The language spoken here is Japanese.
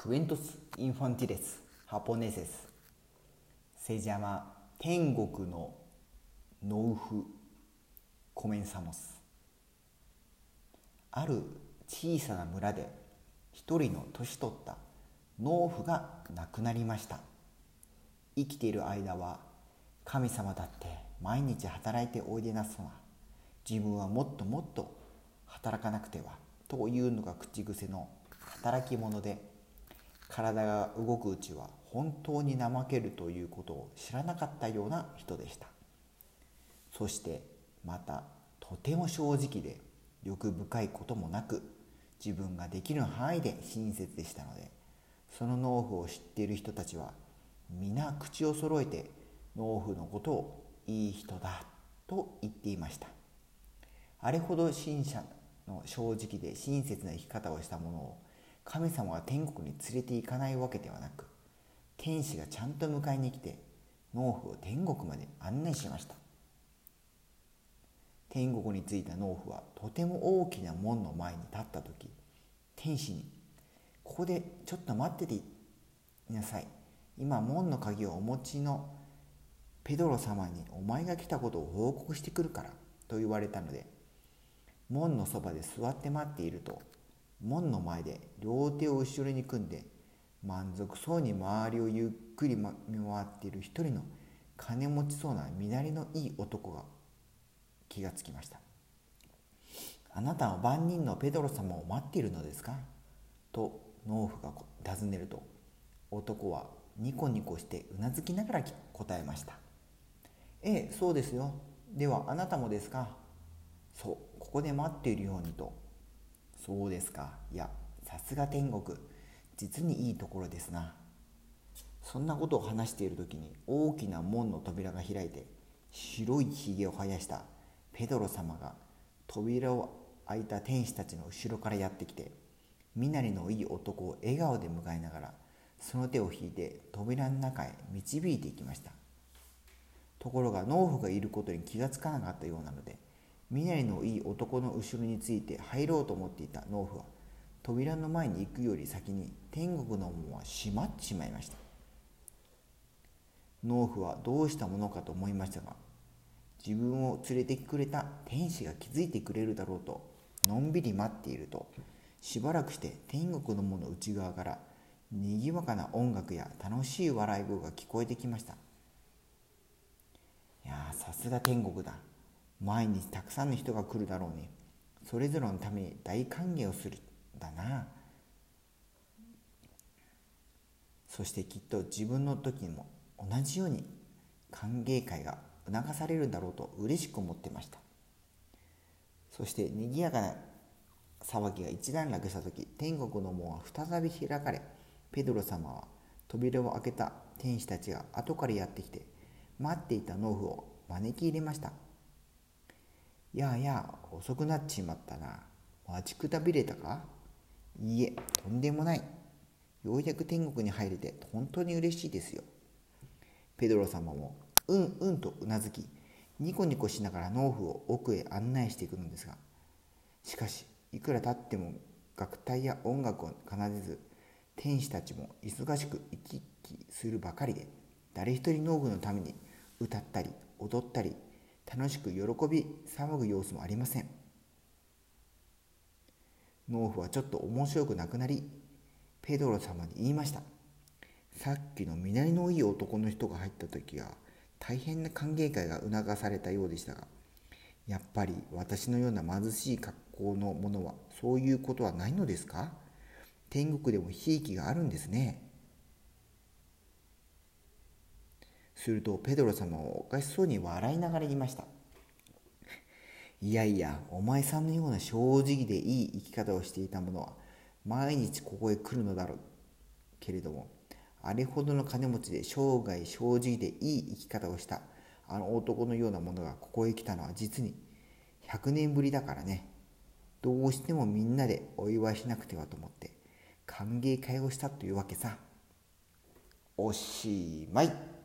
Cuentos infantiles japoneses se llama 天国の農夫コメンサモス。ある小さな村で一人の年取った農夫が亡くなりました。生きている間は神様だって毎日働いておいでなすが自分はもっともっと働かなくてはというのが口癖の働き者で体が動くうちは本当に怠けるということを知らなかったような人でした。そしてまたとても正直で欲深いこともなく自分ができる範囲で親切でしたのでその農夫を知っている人たちは皆口を揃えて農夫のことをいい人だと言っていました。あれほど信者の正直で親切な生き方をしたものを神様が天国に連れて行かないわけではなく天使がちゃんと迎えに来て農夫を天国まで案内しました。天国に着いた農夫はとても大きな門の前に立った時天使に「ここでちょっと待ってていなさい。今門の鍵をお持ちのペドロ様にお前が来たことを報告してくるから」と言われたので門のそばで座って待っていると門の前で両手を後ろに組んで満足そうに周りをゆっくり見回っている一人の金持ちそうな身なりのいい男が気がつきました「あなたは万人のペドロ様を待っているのですか?」と農夫が尋ねると男はニコニコしてうなずきながら答えました「ええそうですよではあなたもですか?」「そうここで待っているようにとそうですか。いやさすが天国。実にいいところですな。そんなことを話している時に大きな門の扉が開いて白いひげを生やしたペドロ様が扉を開いた天使たちの後ろからやってきて身なりのいい男を笑顔で迎えながらその手を引いて扉の中へ導いていきました。ところが農夫がいることに気がつかなかったようなので身なりのいい男の後ろについて入ろうと思っていた農夫は扉の前に行くより先に天国の門は閉まってしまいました。農夫はどうしたものかと思いましたが自分を連れてくれた天使が気づいてくれるだろうとのんびり待っているとしばらくして天国の門の内側からにぎわかな音楽や楽しい笑い声が聞こえてきました。いやさすが天国だ。毎日たくさんの人が来るだろうね。それぞれのために大歓迎をするだな。そしてきっと自分の時にも同じように歓迎会が促されるんだろうと嬉しく思ってました。そして賑やかな騒ぎが一段落した時天国の門は再び開かれペドロ様は扉を開けた天使たちが後からやってきて待っていた農夫を招き入れました。やあやあ遅くなっちまったな。待ちくたびれたか？いいえとんでもない。ようやく天国に入れて本当に嬉しいですよ。ペドロ様もうんうんとうなずきニコニコしながら農夫を奥へ案内していくのですがしかしいくら経っても楽隊や音楽を奏でず天使たちも忙しく行き来するばかりで誰一人農夫のために歌ったり踊ったり楽しく喜び騒ぐ様子もありません。農夫はちょっと面白くなくなりペドロ様に言いました。さっきの身なりのいい男の人が入った時は大変な歓迎会が促されたようでしたがやっぱり私のような貧しい格好の者はそういうことはないのですか？天国でもひいきがあるんですね。するとペドロ様はおかしそうに笑いながら言いました。いやいやお前さんのような正直でいい生き方をしていた者は毎日ここへ来るのだろう。けれどもあれほどの金持ちで生涯正直でいい生き方をしたあの男のような者がここへ来たのは実に100年ぶりだからね。どうしてもみんなでお祝いしなくてはと思って歓迎会をしたというわけさ。おしまい。